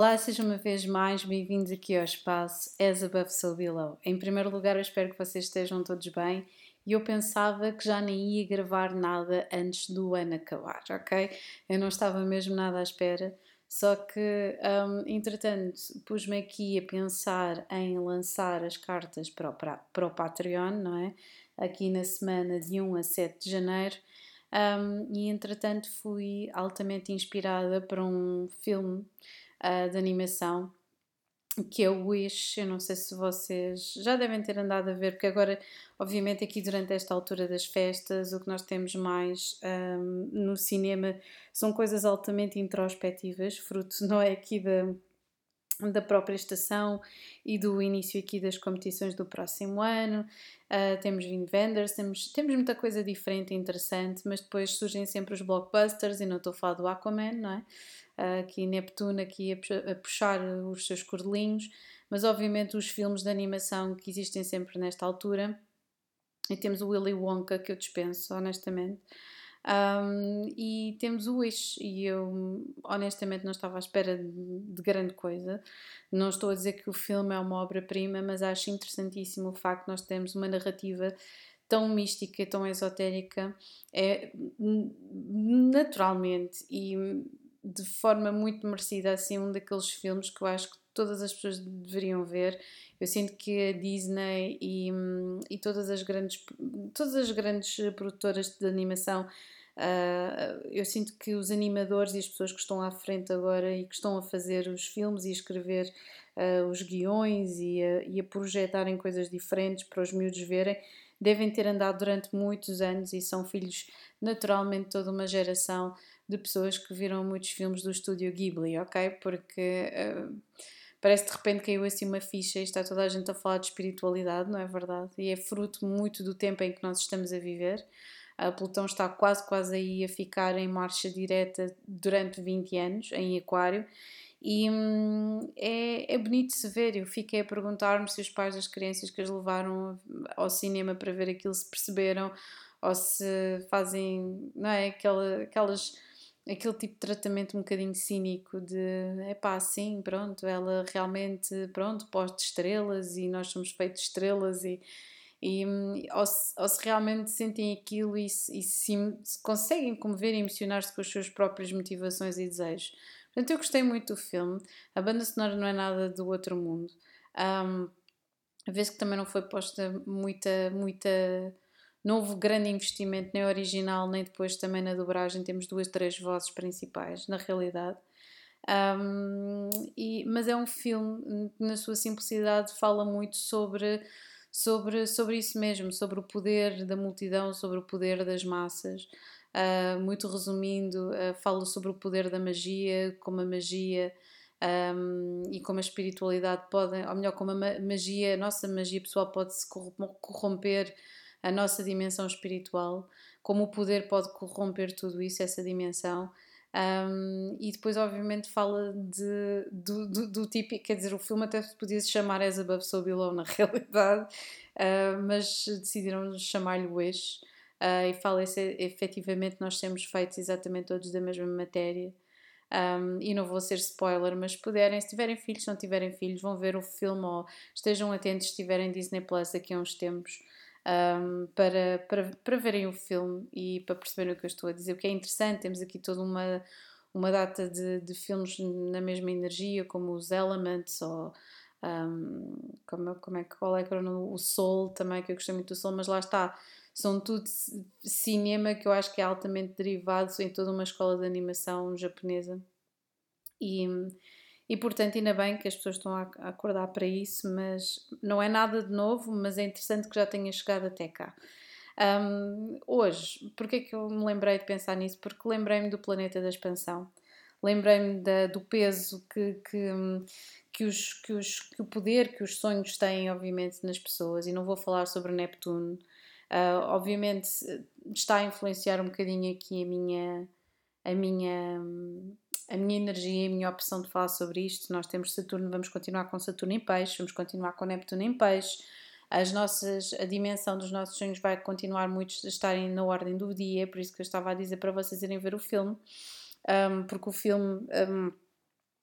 Olá, sejam uma vez mais bem-vindos aqui ao espaço As Above So Below. Em primeiro lugar, eu espero que vocês estejam todos bem e eu pensava que já nem ia gravar nada antes do ano acabar, ok? Eu não estava mesmo nada à espera, só que, um, entretanto, pus-me aqui a pensar em lançar as cartas para o, para o Patreon, não é? Aqui na semana de 1 a 7 de janeiro. Um, e entretanto fui altamente inspirada para um filme uh, de animação, que é o Wish. Eu não sei se vocês já devem ter andado a ver, porque agora, obviamente, aqui durante esta altura das festas, o que nós temos mais um, no cinema são coisas altamente introspectivas, fruto, não é aqui da da própria estação e do início aqui das competições do próximo ano. Uh, temos vindo vendors, temos, temos muita coisa diferente e interessante, mas depois surgem sempre os blockbusters, e não estou a falar do Aquaman, não é? Aqui Neptuno aqui a, puxar os seus cordelinhos, mas obviamente os filmes de animação que existem sempre nesta altura. E temos o Willy Wonka que eu dispenso, honestamente. Um, e temos o Wish, e eu honestamente não estava à espera de, de, grande coisa. Não estou a dizer que o filme é uma obra-prima, mas acho interessantíssimo o facto de nós termos uma narrativa tão mística, tão esotérica, é naturalmente e de forma muito merecida, assim, um daqueles filmes que eu acho que todas as pessoas deveriam ver. Eu sinto que a Disney e, e todas as grandes todas as grandes produtoras de animação uh, eu sinto que os animadores e as pessoas que estão à frente agora e que estão a fazer os filmes e a escrever uh, os guiões e a, e a projetarem coisas diferentes para os miúdos verem devem ter andado durante muitos anos e são filhos naturalmente toda uma geração de pessoas que viram muitos filmes do estúdio Ghibli, ok? Porque uh, parece de repente caiu assim uma ficha e está toda a gente a falar de espiritualidade, não é verdade? E é fruto muito do tempo em que nós estamos a viver. A Plutão está quase, quase aí a ficar em marcha direta durante 20 anos, em Aquário, e hum, é, é bonito se ver. Eu fiquei a perguntar-me se os pais das crianças que as levaram ao cinema para ver aquilo se perceberam ou se fazem, não é? Aquela, aquelas aquele tipo de tratamento um bocadinho cínico de é pá, sim, pronto, ela realmente, pronto, poste estrelas e nós somos feitos estrelas e, e ou, se, ou se realmente sentem aquilo e, se, e se, se conseguem comover e emocionar-se com as suas próprias motivações e desejos. Portanto, eu gostei muito do filme, a banda sonora não é nada do outro mundo. Um, vez que também não foi posta muita, muita não houve grande investimento nem original, nem depois também na dobragem. Temos duas, três vozes principais, na realidade. Um, e, mas é um filme, na sua simplicidade, fala muito sobre, sobre, sobre isso mesmo, sobre o poder da multidão, sobre o poder das massas. Uh, muito resumindo, uh, fala sobre o poder da magia, como a magia um, e como a espiritualidade pode, ou melhor, como a magia, a nossa magia pessoal pode se corromper a nossa dimensão espiritual, como o poder pode corromper tudo isso, essa dimensão. Um, e depois, obviamente, fala de, do, do, do tipo, quer dizer, o filme até podia se chamar As Above So Below na realidade, uh, mas decidiram chamar-lhe Wish. Uh, e fala se efetivamente nós temos feitos exatamente todos da mesma matéria. Um, e não vou ser spoiler, mas se puderem, se tiverem filhos, se não tiverem filhos, vão ver o filme ou estejam atentos se tiverem Disney Plus daqui a uns tempos um, para, para, para verem o filme e para perceberem o que eu estou a dizer. Que é interessante, temos aqui toda uma, uma data de, de filmes na mesma energia, como os Elements ou um, como, como é, qual é que era o Soul também, que eu gostei muito do Soul, mas lá está. São tudo cinema que eu acho que é altamente derivado em toda uma escola de animação japonesa. E, e portanto, ainda bem que as pessoas estão a acordar para isso, mas não é nada de novo, mas é interessante que já tenha chegado até cá. Um, hoje, porquê é que eu me lembrei de pensar nisso? Porque lembrei-me do planeta da expansão, lembrei-me do peso que, que, que, os, que, os, que o poder que os sonhos têm, obviamente, nas pessoas, e não vou falar sobre Neptuno, uh, obviamente está a influenciar um bocadinho aqui a minha, a minha a minha energia e a minha opção de falar sobre isto. Nós temos Saturno, vamos continuar com Saturno em peixe, vamos continuar com Neptuno em peixe. As nossas, a dimensão dos nossos sonhos vai continuar muitos a estarem na ordem do dia, por isso que eu estava a dizer para vocês irem ver o filme, um, porque o filme um,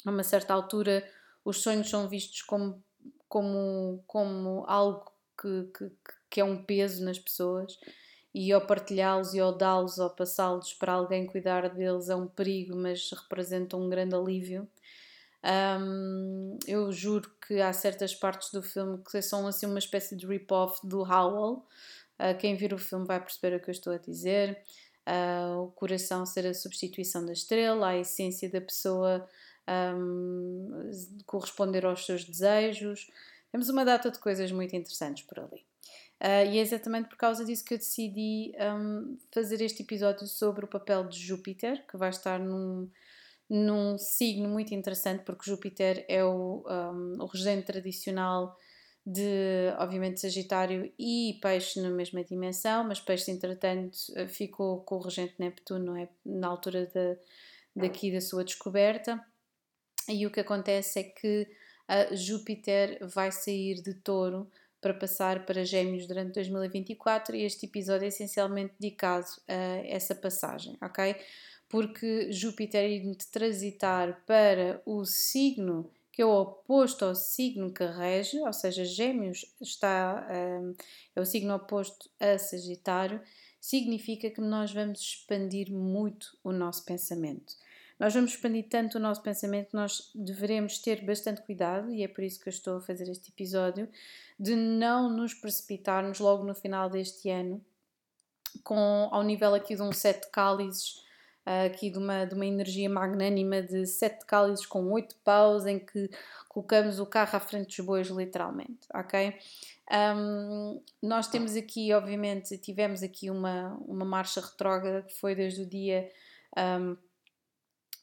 a uma certa altura os sonhos são vistos como, como, como algo que, que, que é um peso nas pessoas e ao partilhá-los e ao dá-los ou passá-los para alguém cuidar deles é um perigo, mas representam um grande alívio. Um, eu juro que há certas partes do filme que são assim uma espécie de rip-off do Howl. Uh, quem vir o filme vai perceber o que eu estou a dizer. Uh, o coração ser a substituição da estrela, a essência da pessoa um, corresponder aos seus desejos. Temos uma data de coisas muito interessantes por ali. Uh, e é exatamente por causa disso que eu decidi um, fazer este episódio sobre o papel de Júpiter, que vai estar num, num signo muito interessante, porque Júpiter é o, um, o regente tradicional de, obviamente, Sagitário e Peixe na mesma dimensão, mas Peixe, entretanto, ficou com o regente Neptuno, é? Na altura de, daqui da sua descoberta. E o que acontece é que Júpiter vai sair de touro para passar para Gêmeos durante 2024 e este episódio é essencialmente dedicado a essa passagem, ok? Porque Júpiter indo transitar para o signo que é o oposto ao signo que rege, ou seja, Gêmeos está, um, é o signo oposto a Sagitário, significa que nós vamos expandir muito o nosso pensamento. Nós vamos expandir tanto o nosso pensamento que nós devemos ter bastante cuidado, e é por isso que eu estou a fazer este episódio, de não nos precipitarmos logo no final deste ano com ao nível aqui de um sete cálices, aqui de uma, de uma energia magnânima de sete cálices com oito paus, em que colocamos o carro à frente dos bois, literalmente, ok? Um, nós temos aqui, obviamente, tivemos aqui uma, uma marcha retrógrada que foi desde o dia um,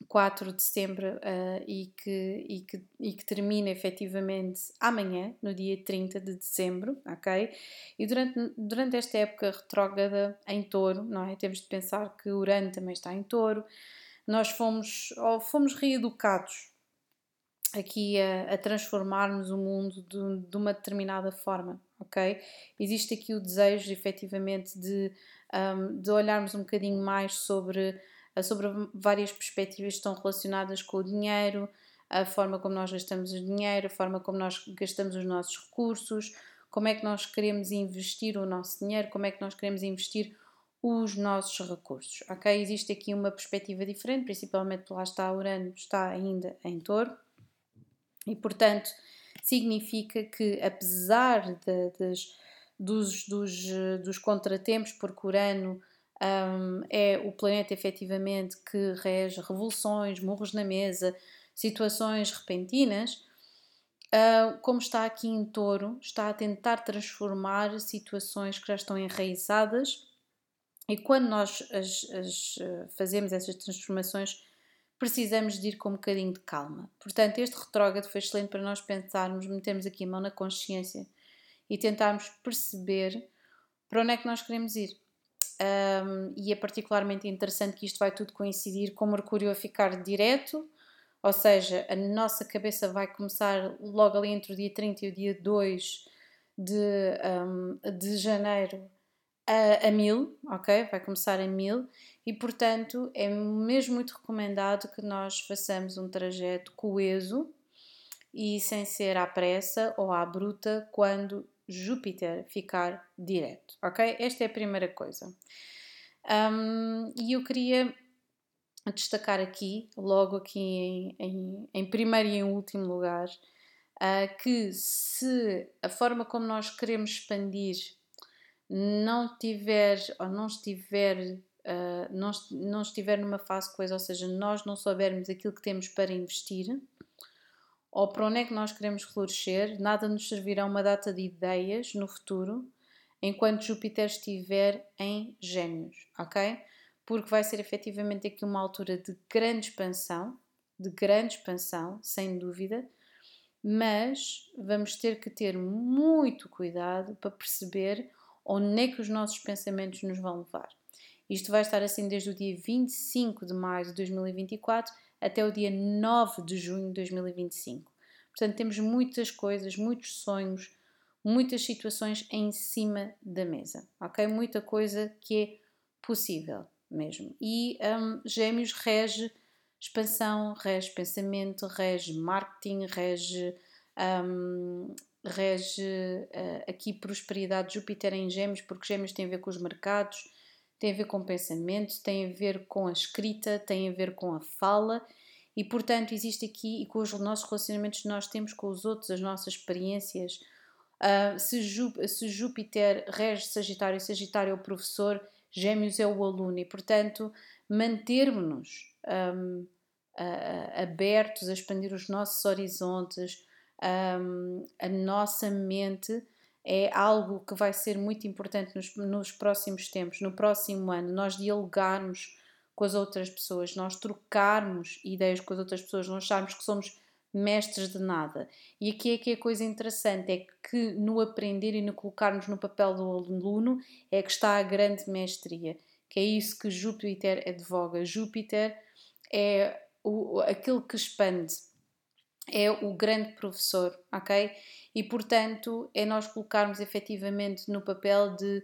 4 de setembro uh, e, que, e, que, e que termina efetivamente amanhã, no dia 30 de dezembro, ok? E durante, durante esta época retrógrada em touro, não é? Temos de pensar que Urano também está em touro, nós fomos, ou fomos reeducados aqui a, a transformarmos o mundo de, de, uma determinada forma, ok? Existe aqui o desejo, efetivamente, de, um, de olharmos um bocadinho mais sobre sobre várias perspectivas que estão relacionadas com o dinheiro, a forma como nós gastamos o dinheiro, a forma como nós gastamos os nossos recursos, como é que nós queremos investir o nosso dinheiro, como é que nós queremos investir os nossos recursos, ok? Existe aqui uma perspectiva diferente, principalmente lá está Urano, está ainda em touro, e portanto significa que apesar de, de, dos, dos, dos contratempos, porque Urano um, é o planeta efetivamente que rege revoluções, murros na mesa, situações repentinas. Uh, como está aqui em touro, está a tentar transformar situações que já estão enraizadas e quando nós as, as, ah, fazemos essas transformações precisamos de ir com um bocadinho de calma. Portanto, este retrógrado foi excelente para nós pensarmos, metermos aqui a mão na consciência e tentarmos perceber para onde é que nós queremos ir um, e é particularmente interessante que isto vai tudo coincidir com Mercúrio a ficar direto, ou seja, a nossa cabeça vai começar logo ali entre o dia 30 e o dia 2 de, um, de janeiro a, a mil, ok? Vai começar a mil e, portanto, é mesmo muito recomendado que nós façamos um trajeto coeso e sem ser à pressa ou à bruta quando Júpiter ficar direto, ok? Esta é a primeira coisa. Um, e eu queria destacar aqui, logo aqui em, em, em primeiro e em último lugar, uh, que se a forma como nós queremos expandir não tiver ou não estiver Uh, não, não estiver numa fase coisa, ou seja, nós não soubermos aquilo que temos para investir, ou para onde é que nós queremos florescer, nada nos servirá uma data de ideias no futuro enquanto Júpiter estiver em Gêmeos, ok? Porque vai ser efetivamente aqui uma altura de grande expansão, de grande expansão, sem dúvida, mas vamos ter que ter muito cuidado para perceber onde é que os nossos pensamentos nos vão levar. Isto vai estar assim desde o dia 25 de maio de 2024 até o dia 9 de junho de 2025. Portanto, temos muitas coisas, muitos sonhos, muitas situações em cima da mesa, ok? Muita coisa que é possível mesmo. E um, Gêmeos rege expansão, rege pensamento, rege marketing, rege, um, rege uh, aqui prosperidade Júpiter em Gêmeos, porque Gêmeos tem a ver com os mercados, tem a ver com pensamento, tem a ver com a escrita, tem a ver com a fala e, portanto, existe aqui e com os nossos relacionamentos que nós temos com os outros, as nossas experiências. Uh, se, Jú, se Júpiter rege Sagitário, Sagitário é o professor, Gêmeos é o aluno e, portanto, mantermos-nos um, abertos a expandir os nossos horizontes, um, a nossa mente é algo que vai ser muito importante nos, nos próximos tempos, no próximo ano, nós dialogarmos com as outras pessoas, nós trocarmos ideias com as outras pessoas, não acharmos que somos mestres de nada. E aqui é que a coisa interessante é que no aprender e no colocarmos no papel do aluno é que está a grande mestria, que é isso que Júpiter advoga. Júpiter é o, aquele que expande, é o grande professor, ok? E portanto é nós colocarmos efetivamente no papel de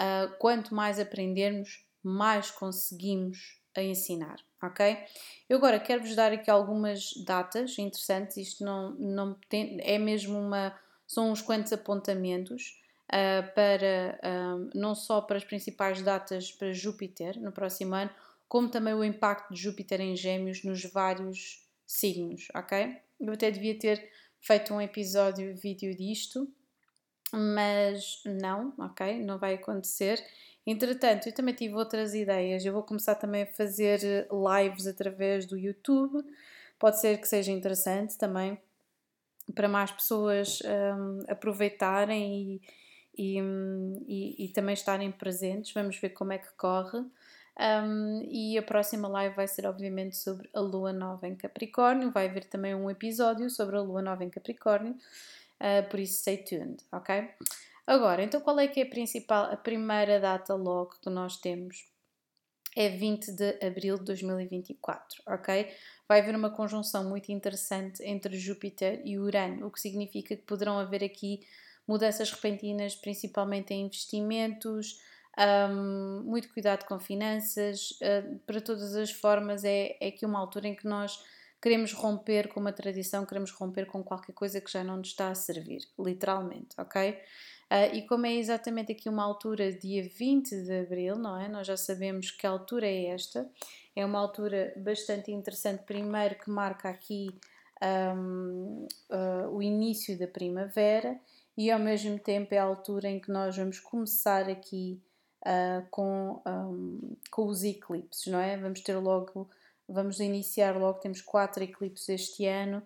uh, quanto mais aprendermos, mais conseguimos a ensinar, ok? Eu agora quero-vos dar aqui algumas datas interessantes, isto não, não tem, é mesmo uma, são uns quantos apontamentos uh, para, uh, não só para as principais datas para Júpiter no próximo ano, como também o impacto de Júpiter em Gêmeos nos vários signos, ok? Eu até devia ter feito um episódio vídeo disto, mas não, ok? Não vai acontecer. Entretanto, eu também tive outras ideias. Eu vou começar também a fazer lives através do YouTube. Pode ser que seja interessante também para mais pessoas um, aproveitarem e, e, e, e, também estarem presentes. Vamos ver como é que corre. Um, e a próxima live vai ser, obviamente, sobre a Lua Nova em Capricórnio. Vai haver também um episódio sobre a Lua Nova em Capricórnio. Uh, por isso, stay tuned, ok? Agora, então qual é que é a principal, a primeira data logo que nós temos? É 20 de abril de 2024, ok? Vai haver uma conjunção muito interessante entre Júpiter e Urano, o que significa que poderão haver aqui mudanças repentinas, principalmente em investimentos, um, muito cuidado com finanças, uh, para todas as formas, é, é que uma altura em que nós queremos romper com uma tradição, queremos romper com qualquer coisa que já não nos está a servir, literalmente, ok? Uh, e como é exatamente aqui uma altura, dia 20 de abril, não é? Nós já sabemos que altura é esta. É uma altura bastante interessante, primeiro que marca aqui um, uh, ah, o início da primavera e ao mesmo tempo é a altura em que nós vamos começar aqui uh, com, um, com os eclipses, não é? Vamos ter logo, vamos iniciar logo, temos quatro eclipses este ano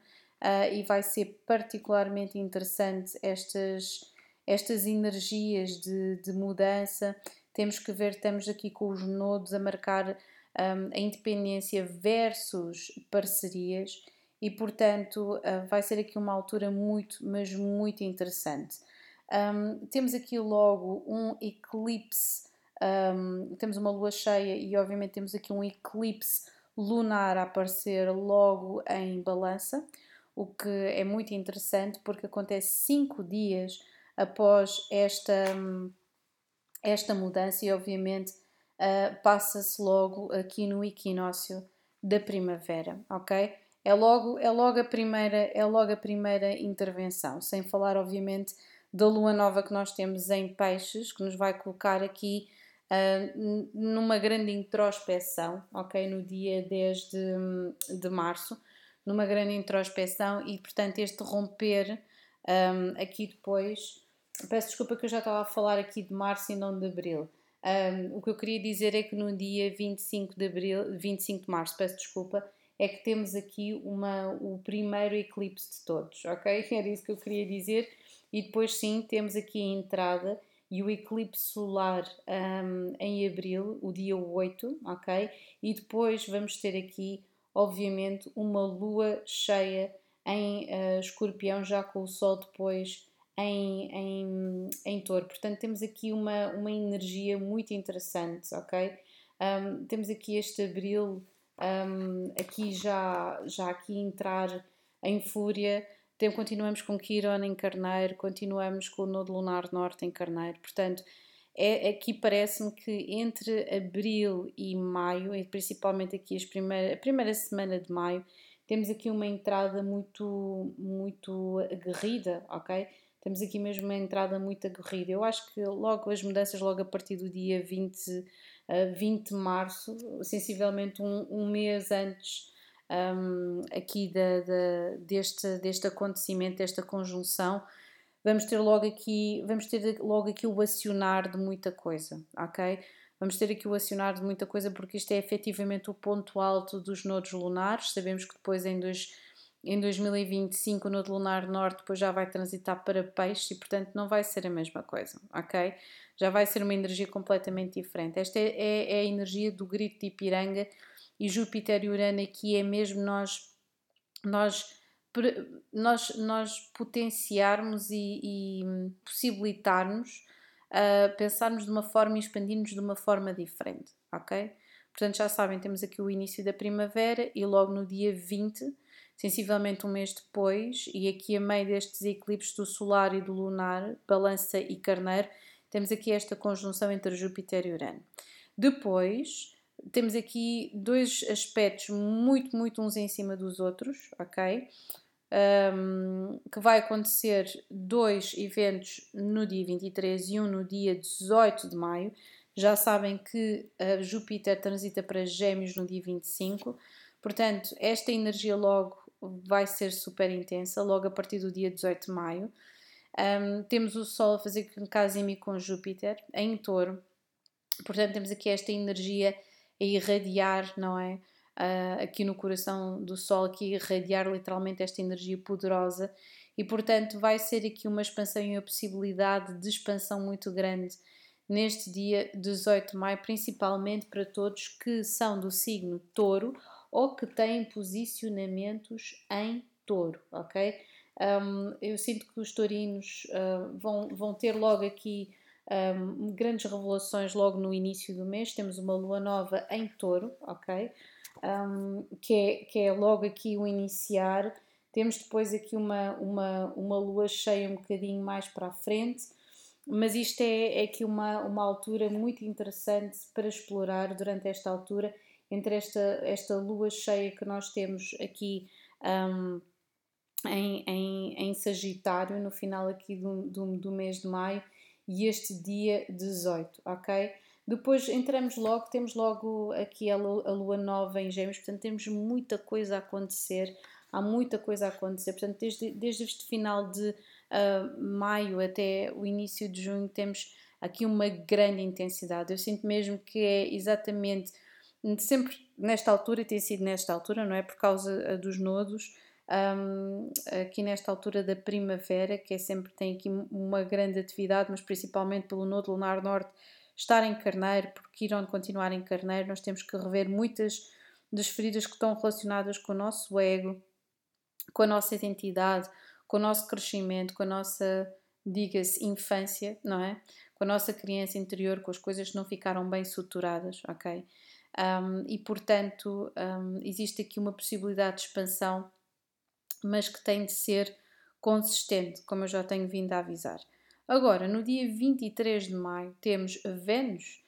uh, e vai ser particularmente interessante estas estas energias de, de mudança. Temos que ver, estamos aqui com os nodos a marcar um, a independência versus parcerias e, portanto, uh, vai ser aqui uma altura muito, mas muito interessante. Um, temos aqui logo um eclipse, um, temos uma lua cheia e, obviamente, temos aqui um eclipse lunar a aparecer logo em balança, o que é muito interessante porque acontece cinco dias após esta, esta mudança e obviamente uh, passa-se logo aqui no equinócio da primavera, ok? É logo, é logo a primeira, é logo a primeira intervenção, sem falar obviamente da lua nova que nós temos em peixes, que nos vai colocar aqui uh, numa grande introspeção, ok? No dia 10 de, de março, numa grande introspeção e portanto este romper um, aqui depois Peço desculpa que eu já estava a falar aqui de março e não de abril. Um, o que eu queria dizer é que no dia 25 de abril, 25 de março, peço desculpa, é que temos aqui uma, o primeiro eclipse de todos, ok? Era isso que eu queria dizer. E depois sim, temos aqui a entrada e o eclipse solar um, em abril, o dia 8, ok? E depois vamos ter aqui, obviamente, uma lua cheia em uh, escorpião, já com o sol depois em, em, em touro. Portanto, temos aqui uma, uma energia muito interessante, ok? Um, temos aqui este abril, um, aqui já, já aqui entrar em fúria. Continuamos com Quiron em Carneiro, continuamos com o Nodo Lunar Norte em Carneiro. Portanto, é, aqui parece-me que entre abril e maio, e principalmente aqui a primeira semana de maio, temos aqui uma entrada muito, muito aguerrida, ok? Temos aqui mesmo uma entrada muito aguerrida. Eu acho que logo as mudanças, logo a partir do dia 20, 20 de março, sensivelmente um, um mês antes um, aqui da, deste, deste acontecimento, desta conjunção, vamos ter logo aqui, vamos ter logo aqui o acionar de muita coisa, ok? Vamos ter aqui o acionar de muita coisa porque isto é efetivamente o ponto alto dos nodos lunares. Sabemos que depois em, dois, em 2025 o nodo lunar norte depois já vai transitar para peixe e portanto não vai ser a mesma coisa, ok? Já vai ser uma energia completamente diferente. Esta é, é, é a energia do grito de Ipiranga e Júpiter e Urano aqui é mesmo nós nós nós, nós potenciarmos e, e possibilitarmos uh, pensarmos de uma forma e expandirmos de uma forma diferente, ok? Portanto, já sabem, temos aqui o início da primavera e logo no dia 20, sensivelmente um mês depois, e aqui a meio destes eclipses do solar e do lunar, balança e carneiro, temos aqui esta conjunção entre Júpiter e Urano. Depois, temos aqui dois aspectos muito, muito uns em cima dos outros, ok? Um, que vai acontecer dois eventos no dia 23 e um no dia 18 de maio. Já sabem que Júpiter transita para Gêmeos no dia 25, portanto, esta energia logo vai ser super intensa, logo a partir do dia 18 de maio. Um, temos o Sol a fazer casimi com Júpiter em touro, portanto, temos aqui esta energia a irradiar, não é? Uh, aqui no coração do Sol, aqui irradiar literalmente esta energia poderosa e, portanto, vai ser aqui uma expansão e uma possibilidade de expansão muito grande neste dia 18 de maio, principalmente para todos que são do signo touro ou que têm posicionamentos em touro, ok? Um, eu sinto que os taurinos uh, vão, vão ter logo aqui um, grandes revelações logo no início do mês. Temos uma lua nova em touro, ok? Um, que, é, que é logo aqui o iniciar. Temos depois aqui uma, uma, uma lua cheia um bocadinho mais para a frente, mas isto é, é aqui uma, uma altura muito interessante para explorar durante esta altura, entre esta, esta lua cheia que nós temos aqui um, em, em, em Sagitário, no final aqui do, do, do mês de maio, e este dia 18, ok? Depois entramos logo, temos logo aqui a lua, nova em Gêmeos, portanto temos muita coisa a acontecer, há muita coisa a acontecer, portanto desde, desde este final de uh, maio até o início de junho temos aqui uma grande intensidade. Eu sinto mesmo que é exatamente sempre nesta altura, tem sido nesta altura, não é? Por causa ah, dos nodos, um, aqui nesta altura da primavera, que é sempre tem aqui uma grande atividade, mas principalmente pelo Nodo Lunar Norte estar em Carneiro, porque irão continuar em Carneiro, nós temos que rever muitas das feridas que estão relacionadas com o nosso ego, com a nossa identidade, com o nosso crescimento, com a nossa, diga-se, infância, não é? Com a nossa criança interior, com as coisas que não ficaram bem suturadas, ok? Um, e portanto, um, existe aqui uma possibilidade de expansão mas que tem de ser consistente, como eu já tenho vindo a avisar. Agora, no dia 23 de maio, temos Vênus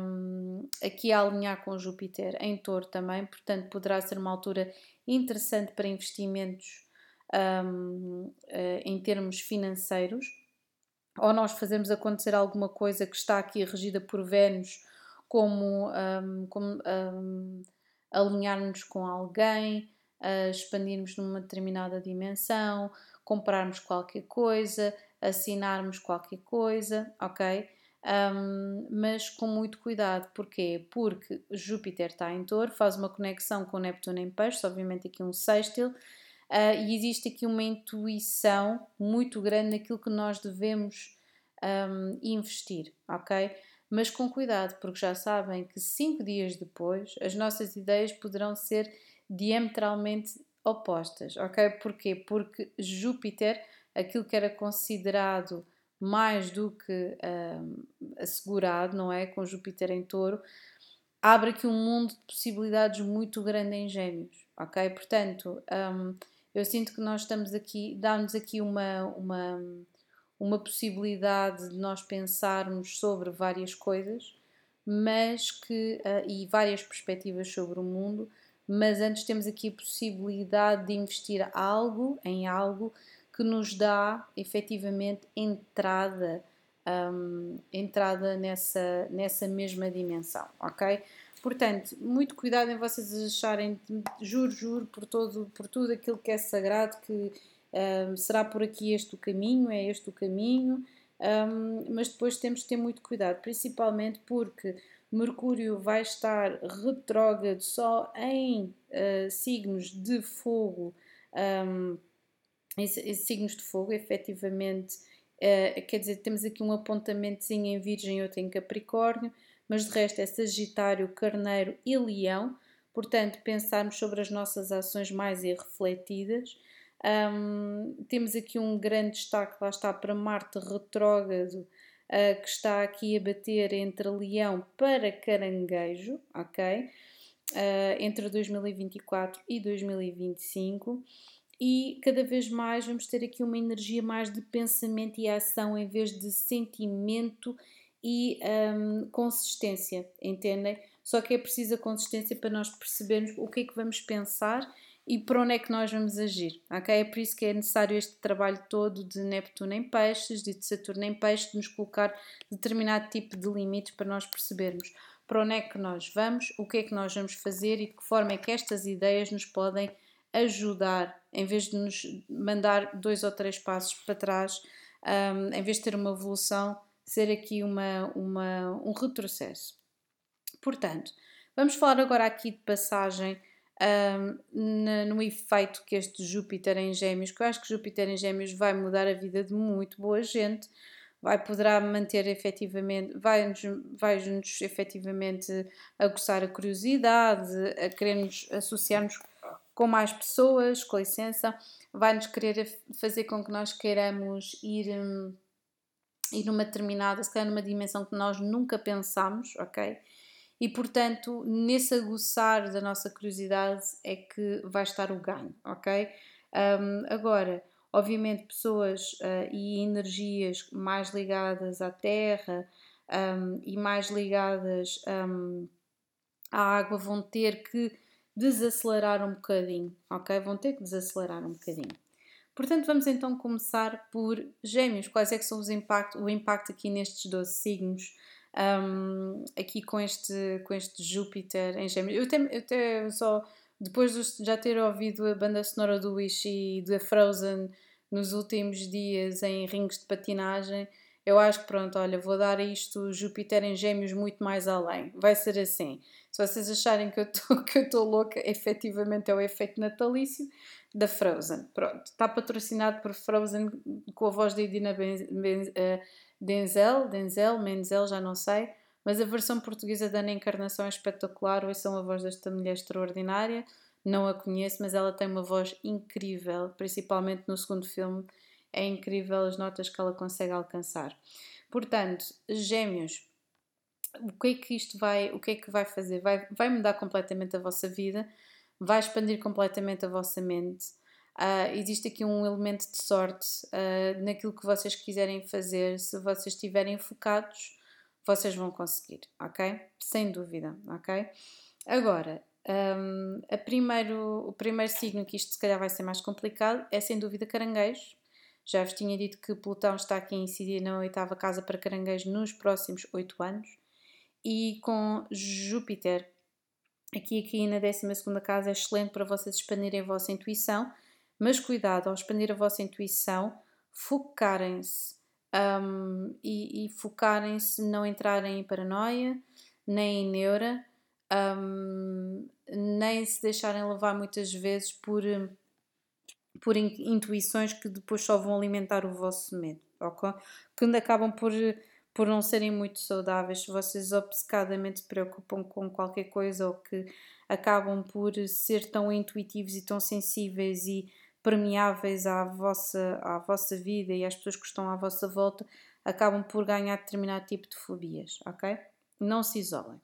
um, aqui a alinhar com Júpiter em touro também, portanto, poderá ser uma altura interessante para investimentos um, eh, em termos financeiros, ou nós fazemos acontecer alguma coisa que está aqui regida por Vênus, como, um, como alinharmos com alguém, a expandirmos numa determinada dimensão, comprarmos qualquer coisa, assinarmos qualquer coisa, ok? Um, mas com muito cuidado, porquê? Porque Júpiter está em touro, faz uma conexão com Neptuno em peixe, obviamente aqui um sextil, uh, e existe aqui uma intuição muito grande naquilo que nós devemos um, investir, ok? Mas com cuidado, porque já sabem que cinco dias depois as nossas ideias poderão ser diametralmente opostas, ok? Porquê? Porque Júpiter, aquilo que era considerado mais do que um, assegurado, não é? Com Júpiter em touro, abre aqui um mundo de possibilidades muito grande em gêmeos, ok? Portanto, um, eu sinto que nós estamos aqui, dá-nos aqui uma, uma, uma possibilidade de nós pensarmos sobre várias coisas, mas que uh, e várias perspectivas sobre o mundo, mas antes temos aqui a possibilidade de investir algo em algo que nos dá efetivamente entrada, um, entrada nessa, nessa mesma dimensão, ok? Portanto, muito cuidado em vocês acharem, juro, juro, por, todo, por tudo aquilo que é sagrado, que um, será por aqui este o caminho, é este o caminho, um, mas depois temos de ter muito cuidado, principalmente porque Mercúrio vai estar retrógrado só em uh, signos de fogo, um, em, em, signos de fogo, efetivamente, uh, quer dizer, temos aqui um apontamentozinho em Virgem e outro em Capricórnio, mas de resto é Sagitário, Carneiro e Leão, portanto, pensarmos sobre as nossas ações mais irrefletidas. Um, temos aqui um grande destaque, lá está, para Marte retrógrado, uh, que está aqui a bater entre Leão para Caranguejo, ok? Uh, entre 2024 e 2025 e cada vez mais vamos ter aqui uma energia mais de pensamento e ação em vez de sentimento e um, consistência, entendem? Só que é preciso a consistência para nós percebermos o que é que vamos pensar e para onde é que nós vamos agir, ok? É por isso que é necessário este trabalho todo de Neptuno em peixes, de Saturno em peixes, de nos colocar determinado tipo de limites para nós percebermos para onde é que nós vamos, o que é que nós vamos fazer e de que forma é que estas ideias nos podem ajudar, em vez de nos mandar dois ou três passos para trás, um, em vez de ter uma evolução, ser aqui uma, uma, um retrocesso. Portanto, vamos falar agora aqui de passagem um, no efeito que este Júpiter em Gêmeos, que eu acho que Júpiter em Gêmeos vai mudar a vida de muito boa gente, vai poderá manter efetivamente, vai-nos vai -nos efetivamente aguçar a curiosidade, a querermos associar-nos com mais pessoas, com licença, vai-nos querer fazer com que nós queiramos ir, hum, ir numa determinada, se calhar numa dimensão que nós nunca pensámos, ok? E, portanto, nesse aguçar da nossa curiosidade é que vai estar o ganho, ok? Um, agora, obviamente, pessoas uh, e energias mais ligadas à terra um, e mais ligadas um, à água vão ter que desacelerar um bocadinho, ok? Vão ter que desacelerar um bocadinho. Portanto, vamos então começar por gêmeos. Quais é que são os impactos, o impacto aqui nestes 12 signos? Um, aqui com este, com este Júpiter em Gêmeos. Eu até, eu até só, depois de já ter ouvido a banda sonora do Wish e da Frozen nos últimos dias em rings de patinagem, eu acho que pronto, olha, vou dar isto Júpiter em Gêmeos muito mais além. Vai ser assim. Se vocês acharem que eu estou louca, efetivamente é o efeito natalício da Frozen. Pronto, está patrocinado por Frozen com a voz da Idina ben, ben, uh, Denzel, Denzel, Menzel, já não sei, mas a versão portuguesa da Ana Encarnação é espetacular. Ouçam a voz desta mulher extraordinária. Não a conheço, mas ela tem uma voz incrível, principalmente no segundo filme. É incrível as notas que ela consegue alcançar. Portanto, Gêmeos, o que é que isto vai, o que é que vai fazer? Vai, vai mudar completamente a vossa vida, vai expandir completamente a vossa mente Uh, existe aqui um elemento de sorte uh, naquilo que vocês quiserem fazer. Se vocês estiverem focados, vocês vão conseguir, ok? Sem dúvida, ok? Agora, um, a primeiro, o primeiro signo que isto se calhar vai ser mais complicado é sem dúvida caranguejo. Já vos tinha dito que Plutão está aqui a incidir na oitava casa para caranguejo nos próximos oito anos. E com Júpiter aqui, aqui na décima segunda casa é excelente para vocês expandirem a vossa intuição mas cuidado ao expandir a vossa intuição, focarem-se um, e, e focarem-se, não entrarem em paranoia, nem em neura, um, nem se deixarem levar muitas vezes por, por intuições que depois só vão alimentar o vosso medo, ok? Quando acabam por, por não serem muito saudáveis, se vocês obcecadamente se preocupam com qualquer coisa ou que acabam por ser tão intuitivos e tão sensíveis e permeáveis à vossa, à vossa vida e às pessoas que estão à vossa volta, acabam por ganhar determinado tipo de fobias, ok? Não se isolem.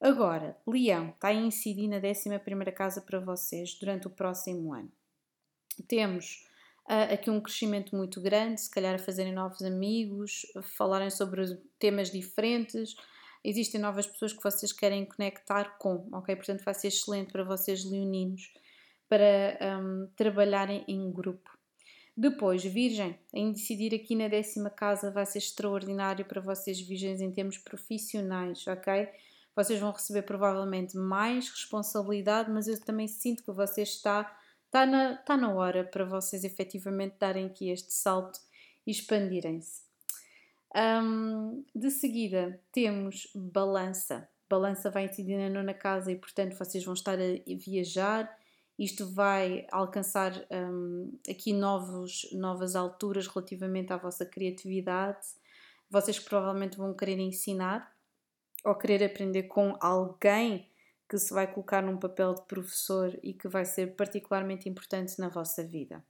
Agora, Leão está a incidir na 11 casa para vocês durante o próximo ano. Temos uh, aqui um crescimento muito grande, se calhar a fazerem novos amigos, falarem sobre temas diferentes. Existem novas pessoas que vocês querem conectar com, ok? Portanto, vai ser excelente para vocês, leoninos, para um, trabalharem em grupo. Depois, Virgem, em decidir aqui na décima casa vai ser extraordinário para vocês, Virgens, em termos profissionais, ok? Vocês vão receber provavelmente mais responsabilidade, mas eu também sinto que você está, está, na, está na hora para vocês efetivamente darem aqui este salto e expandirem-se. Um, de seguida, temos balança. Balança vai incidir na nona casa e, portanto, vocês vão estar a viajar isto vai alcançar um, aqui novos, novas alturas relativamente à vossa criatividade. Vocês provavelmente vão querer ensinar ou querer aprender com alguém que se vai colocar num papel de professor e que vai ser particularmente importante na vossa vida.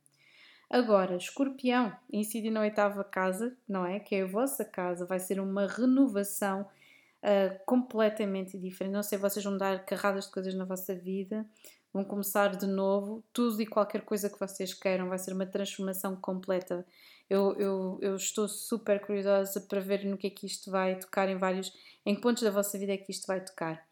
Agora, escorpião, incide na oitava casa, não é? Que é a vossa casa, vai ser uma renovação uh, completamente diferente. Não sei, vocês vão dar carradas de coisas na vossa vida, vão começar de novo, tudo e qualquer coisa que vocês queiram, vai ser uma transformação completa. Eu, eu, eu estou super curiosa para ver no que é que isto vai tocar em vários, em que pontos da vossa vida é que isto vai tocar.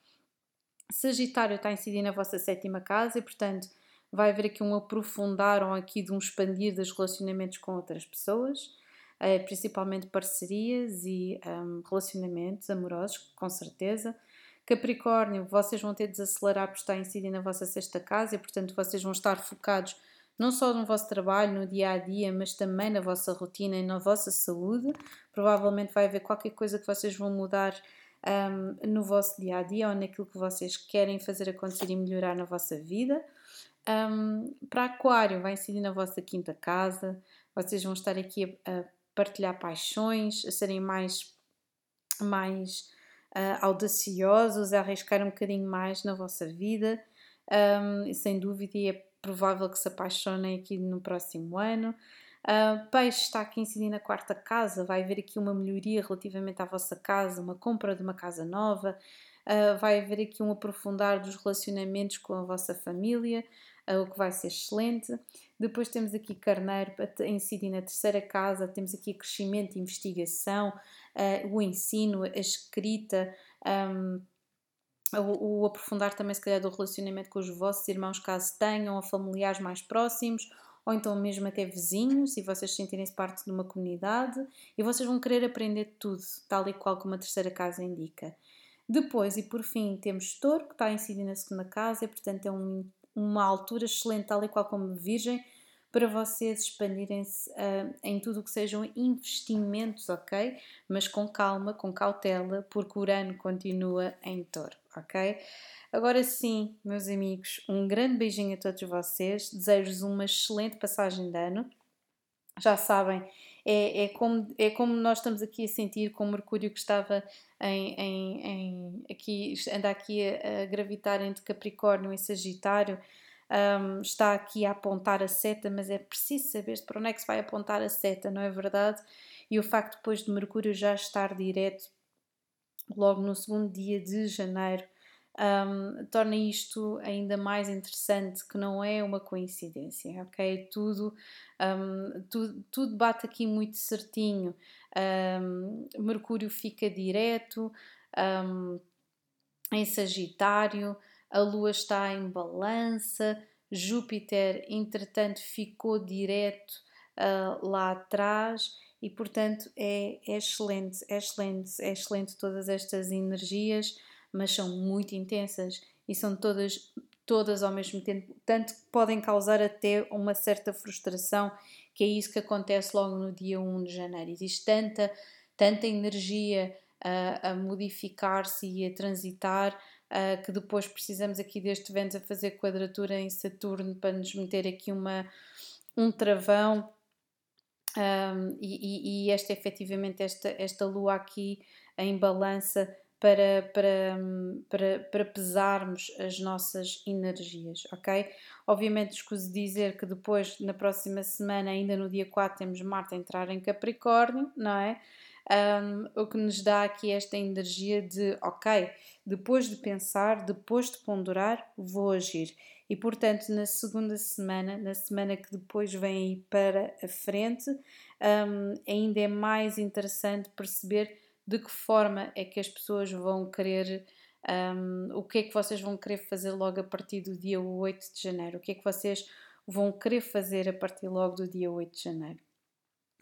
Sagitário está a incidir na vossa sétima casa e, portanto, vai haver aqui um aprofundar ou aqui de um expandir dos relacionamentos com outras pessoas, eh, principalmente parcerias e um, relacionamentos amorosos, com certeza. Capricórnio, vocês vão ter de desacelerar por estar a incidir na vossa sexta casa e, portanto, vocês vão estar focados não só no vosso trabalho, no dia a dia, mas também na vossa rotina e na vossa saúde. Provavelmente vai haver qualquer coisa que vocês vão mudar um, no vosso dia a dia ou naquilo que vocês querem fazer acontecer e melhorar na vossa vida. Um, para Aquário, vai incidir na vossa quinta casa, vocês vão estar aqui a, a partilhar paixões, a serem mais, mais uh, audaciosos, a arriscar um bocadinho mais na vossa vida, um, sem dúvida, é provável que se apaixonem aqui no próximo ano. Uh, peixe está aqui incidindo na quarta casa, vai haver aqui uma melhoria relativamente à vossa casa, uma compra de uma casa nova, uh, vai haver aqui um aprofundar dos relacionamentos com a vossa família, uh, o que vai ser excelente. Depois temos aqui Carneiro a incidir na terceira casa, temos aqui crescimento e investigação, uh, o ensino, a escrita, um, o, o, aprofundar também, se calhar, do relacionamento com os vossos irmãos, caso tenham, ou familiares mais próximos, ou então mesmo até vizinhos, se vocês sentirem-se parte de uma comunidade, e vocês vão querer aprender tudo, tal e qual como a terceira casa indica. Depois, e por fim, temos Touro, que está a incidir na segunda casa, e portanto é um uma altura excelente, tal e qual como Virgem, para vocês expandirem-se uh, em tudo o que sejam investimentos, ok? Mas com calma, com cautela, porque o Urano continua em touro, ok? Agora sim, meus amigos, um grande beijinho a todos vocês, desejo-vos uma excelente passagem de ano. Já sabem, é, é, como, é como nós estamos aqui a sentir com o Mercúrio que estava em, em, em aqui, anda aqui a, a, gravitar entre Capricórnio e Sagitário, um, está aqui a apontar a seta, mas é preciso saber para onde é que se vai apontar a seta, não é verdade? E o facto depois de Mercúrio já estar direto logo no segundo dia de janeiro um, torna isto ainda mais interessante, que não é uma coincidência, ok? Tudo, um, tudo, tudo bate aqui muito certinho. Um, Mercúrio fica direto em Sagitário, a Lua está em Balança, Júpiter, entretanto, ficou direto uh, lá atrás. E, portanto, é, é excelente, é excelente, é excelente todas estas energias mas são muito intensas e são todas todas ao mesmo tempo, tanto que podem causar até uma certa frustração, que é isso que acontece logo no dia 1 de janeiro. Existe tanta, tanta energia a, a modificar-se e a transitar uh, que depois precisamos aqui deste Vênus a fazer quadratura em Saturno para nos meter aqui uma, um travão. Um, e, e, esta efetivamente esta, esta lua aqui em balança para, para, para, para pesarmos as nossas energias, ok? Obviamente, escuso dizer que depois, na próxima semana, ainda no dia 4, temos Marte a entrar em Capricórnio, não é? Um, o que nos dá aqui esta energia de, ok, depois de pensar, depois de ponderar, vou agir. E portanto, na segunda semana, na semana que depois vem aí para a frente, um, ainda é mais interessante perceber de que forma é que as pessoas vão querer. Um, o que é que vocês vão querer fazer logo a partir do dia 8 de janeiro? O que é que vocês vão querer fazer a partir logo do dia 8 de janeiro?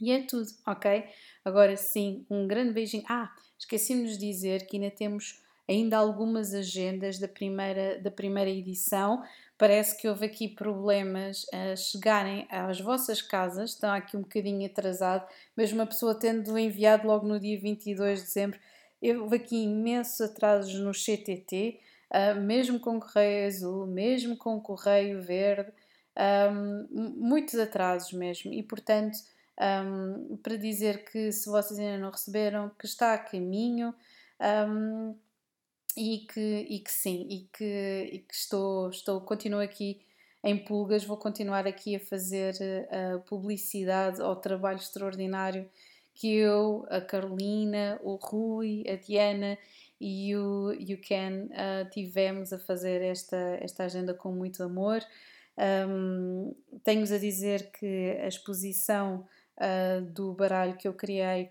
E é tudo, ok? Agora sim, um grande beijinho. Ah, esqueci-me de dizer que ainda temos ainda algumas agendas da primeira, da primeira edição. Parece que houve aqui problemas a chegarem às vossas casas, estão aqui um bocadinho atrasado, mesmo a pessoa tendo enviado logo no dia 22 de dezembro. Houve aqui imensos atrasos no CTT, ah, mesmo com correio azul, mesmo com correio verde, um, muitos atrasos mesmo, e portanto um, para dizer que se vocês ainda não receberam, que está a caminho um, e, que, e que sim, e que, e que estou, estou, continuo aqui em pulgas, vou continuar aqui a fazer a publicidade ao trabalho extraordinário que eu, a Carolina, o Rui, a Diana e o, e o Ken uh, tivemos a fazer esta, esta agenda com muito amor. Um, Tenho-vos a dizer que a exposição uh, do baralho que eu criei,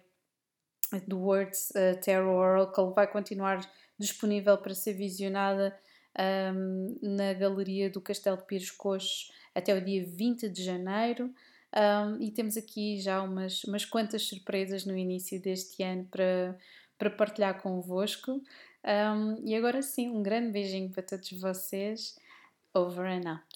do Words uh, Tarot Oracle, vai continuar disponível para ser visionada um, na Galeria do Castelo de Pires Coxos até o dia 20 de janeiro. Um, e temos aqui já umas, umas quantas surpresas no início deste ano para, para partilhar convosco. Um, e agora sim, um grande beijinho para todos vocês. Over and out.